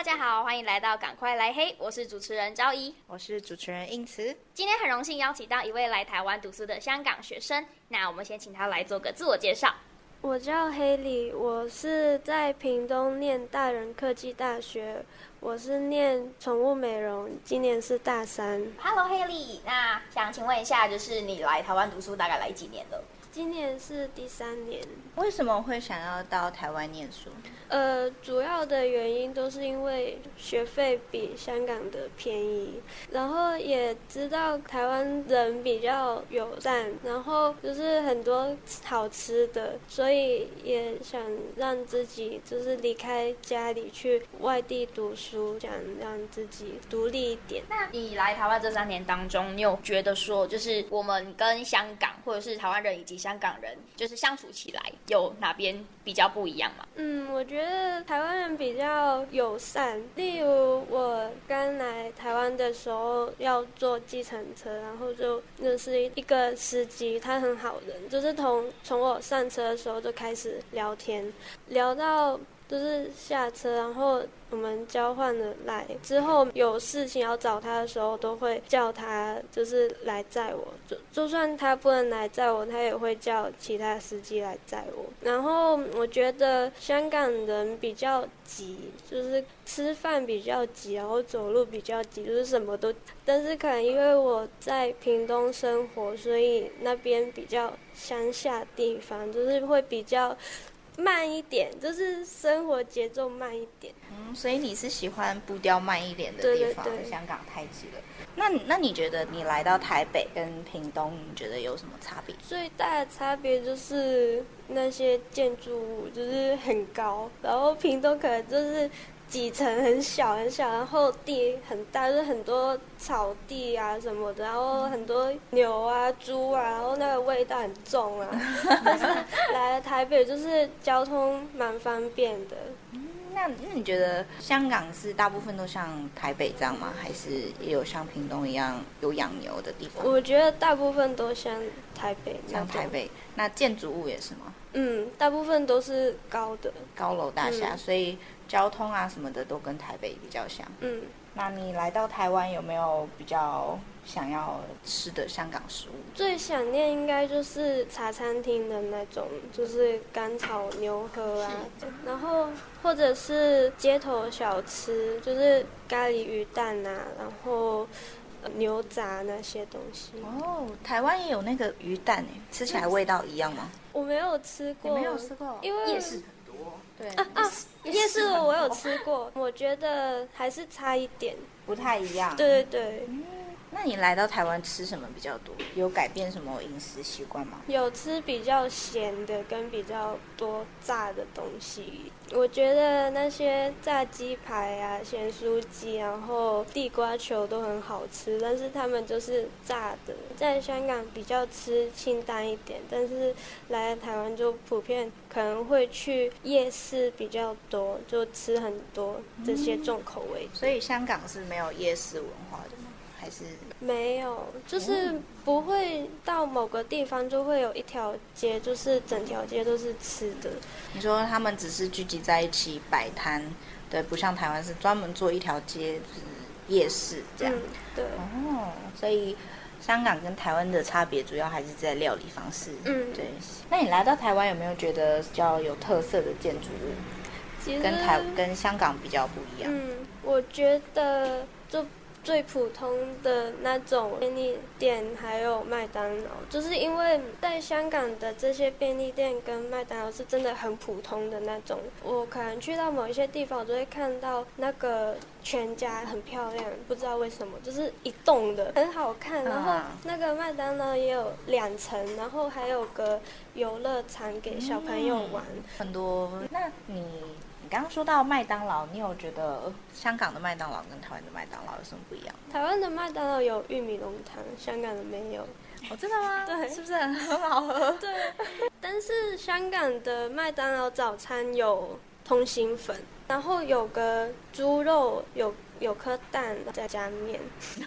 大家好，欢迎来到赶快来黑，我是主持人昭仪，我是主持人应慈。今天很荣幸邀请到一位来台湾读书的香港学生，那我们先请他来做个自我介绍。我叫黑里，我是在屏东念大人科技大学，我是念宠物美容，今年是大三。Hello，黑里，那想请问一下，就是你来台湾读书大概来几年了？今年是第三年。为什么会想要到台湾念书？呃，主要的原因都是因为学费比香港的便宜，然后也知道台湾人比较友善，然后就是很多好吃的，所以也想让自己就是离开家里去外地读书，想让自己独立一点。那你来台湾这三年当中，你有觉得说，就是我们跟香港或者是台湾人以及香港人，就是相处起来有哪边比较不一样吗？嗯，我觉得。台湾人比较友善，例如我刚来台湾的时候要坐计程车，然后就认识一个司机，他很好人，就是从从我上车的时候就开始聊天，聊到。就是下车，然后我们交换了来之后，有事情要找他的时候，都会叫他就是来载我。就就算他不能来载我，他也会叫其他司机来载我。然后我觉得香港人比较急，就是吃饭比较急，然后走路比较急，就是什么都。但是可能因为我在屏东生活，所以那边比较乡下地方，就是会比较。慢一点，就是生活节奏慢一点。嗯，所以你是喜欢步调慢一点的地方？对对对。香港太急了。那那你觉得你来到台北跟屏东，你觉得有什么差别？最大的差别就是那些建筑物就是很高，然后屏东可能就是。几层很小很小，然后地很大，就是很多草地啊什么的，然后很多牛啊、猪啊，然后那个味道很重啊。但是来了台北，就是交通蛮方便的。嗯，那那你觉得香港是大部分都像台北这样吗？还是也有像屏东一样有养牛的地方？我觉得大部分都像台北，像台北。那建筑物也是吗？嗯，大部分都是高的高楼大厦，嗯，所以。交通啊什么的都跟台北比较像。嗯，那你来到台湾有没有比较想要吃的香港食物？最想念应该就是茶餐厅的那种，就是干炒牛河啊，然后或者是街头小吃，就是咖喱鱼蛋啊，然后牛杂那些东西。哦，台湾也有那个鱼蛋诶，吃起来味道一样吗？我没有吃过，没有吃过，因为夜市。对啊啊。夜市我有吃过，我觉得还是差一点，不太一样。对对对。嗯，那你来到台湾吃什么比较多？有改变什么饮食习惯吗？有吃比较咸的，跟比较多炸的东西。我觉得那些炸鸡排啊、咸酥鸡，然后地瓜球都很好吃，但是他们就是炸的。在香港比较吃清淡一点，但是来台湾就普遍可能会去夜市比较多，就吃很多这些重口味。所以香港是没有夜市文化的吗？还是没有，就是不会到某个地方就会有一条街，就是整条街都是吃的。你说他们只是聚集在一起摆摊，对，不像台湾是专门做一条街，就是夜市这样。嗯、对。哦，所以香港跟台湾的差别主要还是在料理方式。嗯，对。那你来到台湾有没有觉得比较有特色的建筑物？其实跟台跟香港比较不一样。嗯，我觉得就。最普通的那种便利店，还有麦当劳，就是因为在香港的这些便利店跟麦当劳是真的很普通的那种。我可能去到某一些地方，我就会看到那个全家很漂亮，不知道为什么，就是一栋的很好看。然后那个麦当劳也有两层，然后还有个游乐场给小朋友玩，嗯、很多。那你？刚刚说到麦当劳，你有觉得香港的麦当劳跟台湾的麦当劳有什么不一样？台湾的麦当劳有玉米浓汤，香港的没有。哦，真的吗？对，是不是很好喝？对。但是香港的麦当劳早餐有通心粉，然后有个猪肉，有有颗蛋，再加面。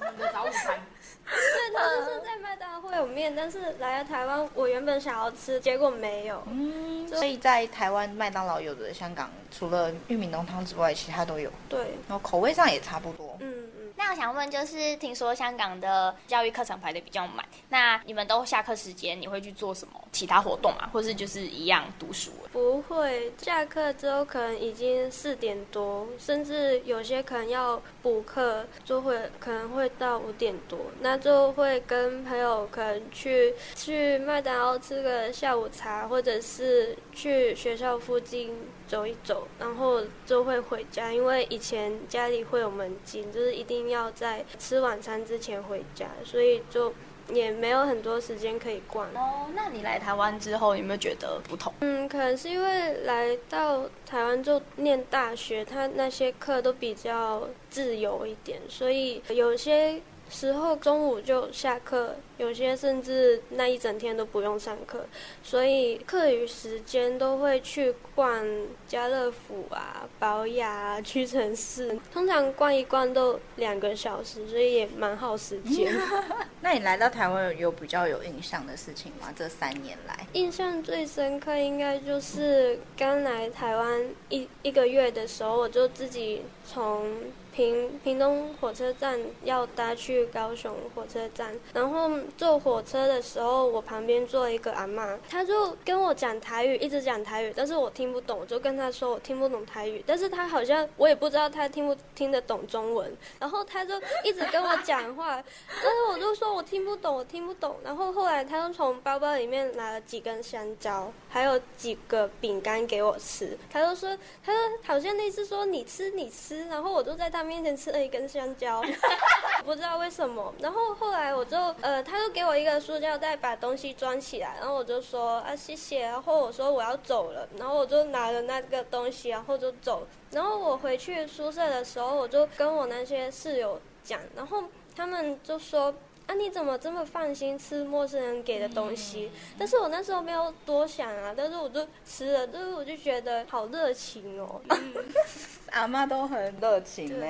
我们的早午餐。对，他就是在麦当劳会有面，但是来了台湾，我原本想要吃，结果没有。嗯，所以在台湾麦当劳有的香港除了玉米浓汤之外，其他都有。对，然后口味上也差不多。嗯。那我想问，就是听说香港的教育课程排得比较满，那你们都下课时间你会去做什么其他活动吗？或是就是一样读书？不会，下课之后可能已经四点多，甚至有些可能要补课，就会可能会到五点多，那就会跟朋友可能去去麦当劳吃个下午茶，或者是去学校附近。走一走，然后就会回家，因为以前家里会有门禁，就是一定要在吃晚餐之前回家，所以就也没有很多时间可以逛。哦，那你来台湾之后有没有觉得不同？嗯，可能是因为来到台湾就念大学，他那些课都比较自由一点，所以有些时候中午就下课。有些甚至那一整天都不用上课，所以课余时间都会去逛家乐福啊、宝雅啊、屈臣氏，通常逛一逛都两个小时，所以也蛮耗时间。那你来到台湾有比较有印象的事情吗？这三年来，印象最深刻应该就是刚来台湾一一个月的时候，我就自己从屏屏东火车站要搭去高雄火车站，然后。坐火车的时候，我旁边坐一个阿妈，她就跟我讲台语，一直讲台语，但是我听不懂，我就跟她说我听不懂台语，但是她好像我也不知道她听不听得懂中文，然后她就一直跟我讲话，但是我就说我听不懂，我听不懂，然后后来她就从包包里面拿了几根香蕉，还有几个饼干给我吃，她就说，她说好像类似说你吃你吃，然后我就在她面前吃了一根香蕉，不知道为什么，然后后来我就呃，她。他就给我一个塑胶袋，把东西装起来，然后我就说啊谢谢，然后我说我要走了，然后我就拿了那个东西，然后就走。然后我回去宿舍的时候，我就跟我那些室友讲，然后他们就说啊你怎么这么放心吃陌生人给的东西？但是我那时候没有多想啊，但是我就吃了，就是我就觉得好热情哦，嗯、阿妈都很热情呢。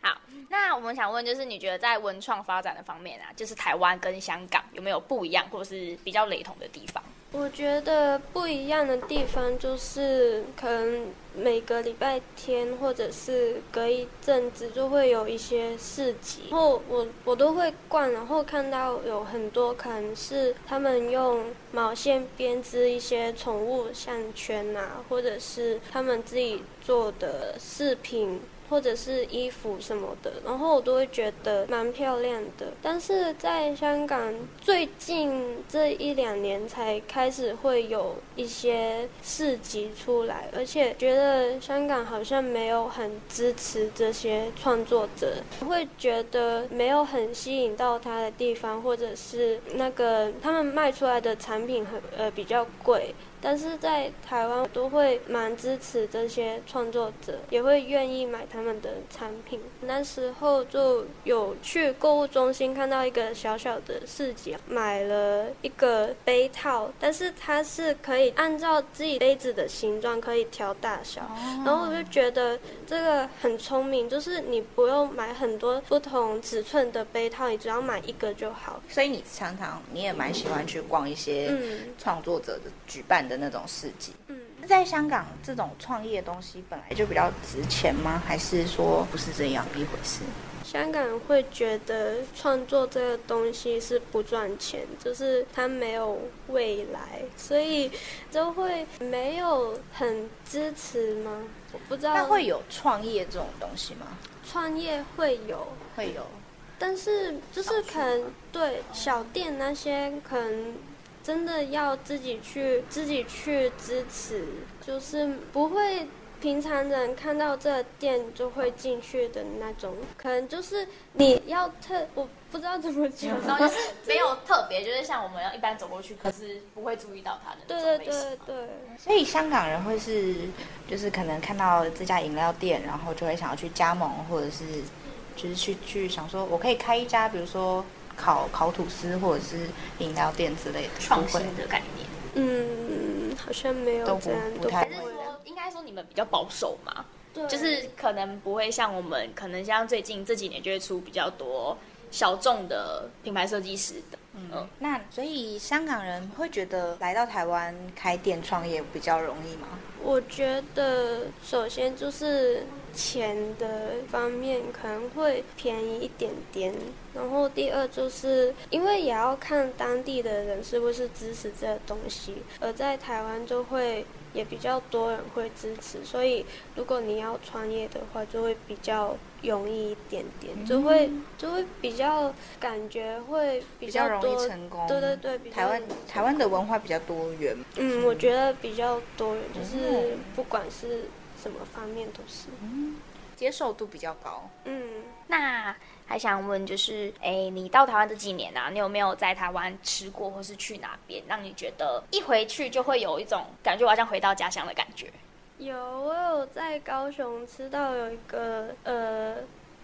好，那我们想问，就是你觉得在文创发展的方面啊，就是台湾跟香港有没有不一样，或是比较雷同的地方？我觉得不一样的地方就是，可能每个礼拜天或者是隔一阵子就会有一些市集，然后我我都会逛，然后看到有很多可能是他们用毛线编织一些宠物项圈啊，或者是他们自己做的饰品。或者是衣服什么的，然后我都会觉得蛮漂亮的。但是在香港最近这一两年才开始会有一些市集出来，而且觉得香港好像没有很支持这些创作者，会觉得没有很吸引到他的地方，或者是那个他们卖出来的产品很呃比较贵。但是在台湾，我都会蛮支持这些创作者，也会愿意买他们的产品。那时候就有去购物中心看到一个小小的市集，买了一个杯套，但是它是可以按照自己杯子的形状可以调大小，然后我就觉得这个很聪明，就是你不用买很多不同尺寸的杯套，你只要买一个就好。所以你常常你也蛮喜欢去逛一些创作者的举办的那种市集，嗯，在香港这种创业的东西本来就比较值钱吗？还是说不是这样一回事？香港人会觉得创作这个东西是不赚钱，就是它没有未来，所以就会没有很支持吗？我不知道。那会有创业这种东西吗？创业会有，会有，但是就是可能对小店那些可能。真的要自己去自己去支持，就是不会平常人看到这店就会进去的那种，可能就是你要特，我不知道怎么讲，然后就是没有特别，就是像我们要一般走过去，可是不会注意到他的。对对对对。所以香港人会是，就是可能看到这家饮料店，然后就会想要去加盟，或者是就是去去想说，我可以开一家，比如说。烤烤吐司或者是饮料店之类的创新的概念，嗯，好像没有这样，不，不太还是说应该说你们比较保守嘛？对，就是可能不会像我们，可能像最近这几年就会出比较多小众的品牌设计师的。嗯，嗯，那所以香港人会觉得来到台湾开店创业比较容易吗？我觉得首先就是钱的方面可能会便宜一点点，然后第二就是因为也要看当地的人是不是支持这个东西，而在台湾就会。也比较多人会支持，所以如果你要创业的话，就会比较容易一点点，就会就会比较感觉会比较，容易成功。对对对，台湾台湾的文化比较多元。嗯，我觉得比较多元，就是不管是什么方面都是，嗯，接受度比较高。嗯，那。还想问，就是，哎，你到台湾这几年啊，你有没有在台湾吃过，或是去哪边，让你觉得一回去就会有一种感觉我，好像回到家乡的感觉？有，我有在高雄吃到有一个，呃。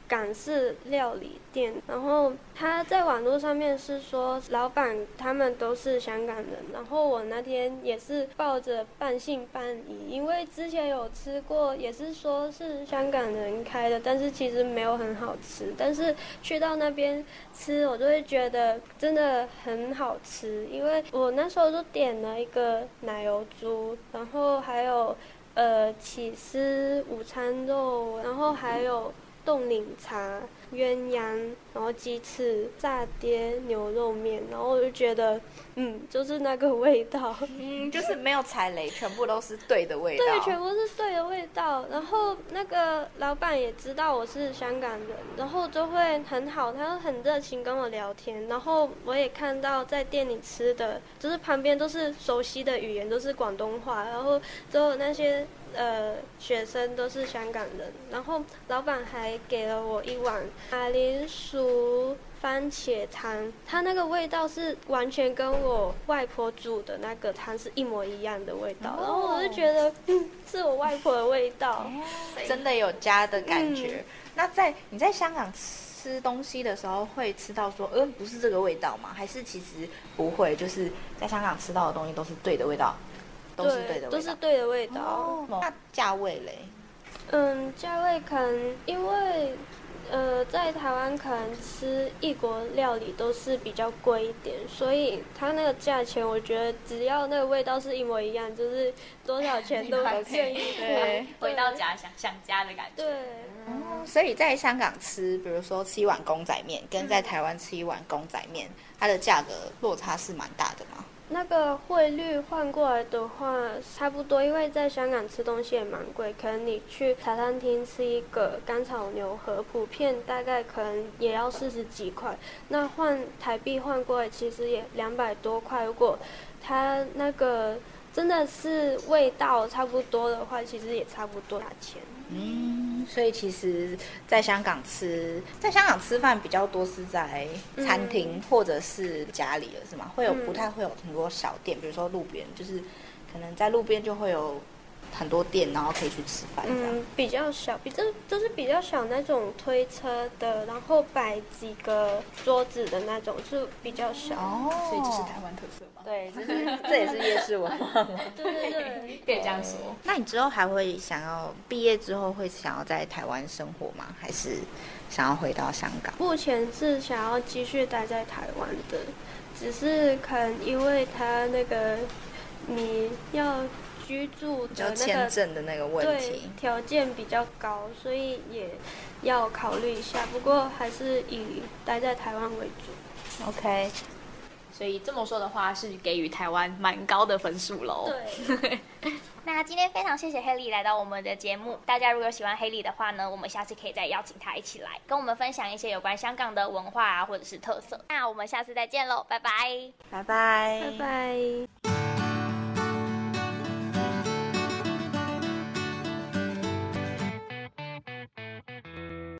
港式料理店，然后他在网络上面是说老板他们都是香港人，然后我那天也是抱着半信半疑，因为之前有吃过，也是说是香港人开的，但是其实没有很好吃。但是去到那边吃，我就会觉得真的很好吃，因为我那时候就点了一个奶油猪，然后还有呃起司午餐肉，然后还有。冻柠茶、鸳鸯，然后鸡翅、炸爹、牛肉面，然后我就觉得，嗯，就是那个味道，嗯，就是没有踩雷，全部都是对的味道。对，全部是对的味道。然后那个老板也知道我是香港人，然后就会很好，他很热情跟我聊天。然后我也看到在店里吃的，就是旁边都是熟悉的语言，都是广东话，然后都那些。呃，学生都是香港人，然后老板还给了我一碗马铃薯番茄汤，它那个味道是完全跟我外婆煮的那个汤是一模一样的味道，哦、然后我就觉得，嗯，是我外婆的味道，哦、真的有家的感觉。嗯、那在你在香港吃东西的时候，会吃到说，呃，不是这个味道吗？还是其实不会，就是在香港吃到的东西都是对的味道？都是对的味道，都是对的味道。哦、那价位嘞？嗯，价位可能因为呃，在台湾可能吃异国料理都是比较贵一点，所以它那个价钱，我觉得只要那个味道是一模一样，就是多少钱都愿意付。对，回到家想想家的感觉。对。哦，所以在香港吃，比如说吃一碗公仔面，跟在台湾吃一碗公仔面，嗯、它的价格落差是蛮大的吗？那个汇率换过来的话，差不多，因为在香港吃东西也蛮贵，可能你去茶餐厅吃一个干炒牛河，普遍大概可能也要四十几块。那换台币换过来，其实也两百多块。如果它那个真的是味道差不多的话，其实也差不多价钱。嗯，所以其实，在香港吃，在香港吃饭比较多是在餐厅或者是家里了，是吗？会有不太会有很多小店，比如说路边，就是可能在路边就会有。很多店，然后可以去吃饭。嗯，比较小，比这就是比较小那种推车的，然后摆几个桌子的那种，是比较小。哦，所以这是台湾特色吗？对，这是这也是夜市文化吗？对对对，可以这样说。那你之后还会想要毕业之后会想要在台湾生活吗？还是想要回到香港？目前是想要继续待在台湾的，只是可能因为他那个你要。居住的那个签证的那个问题，条件比较高，所以也要考虑一下。不过还是以待在台湾为主。OK，所以这么说的话，是给予台湾蛮高的分数喽。对。那今天非常谢谢 Haley 来到我们的节目。大家如果喜欢 Haley 的话呢，我们下次可以再邀请她一起来跟我们分享一些有关香港的文化啊，或者是特色。那我们下次再见喽，拜拜，拜拜，拜拜。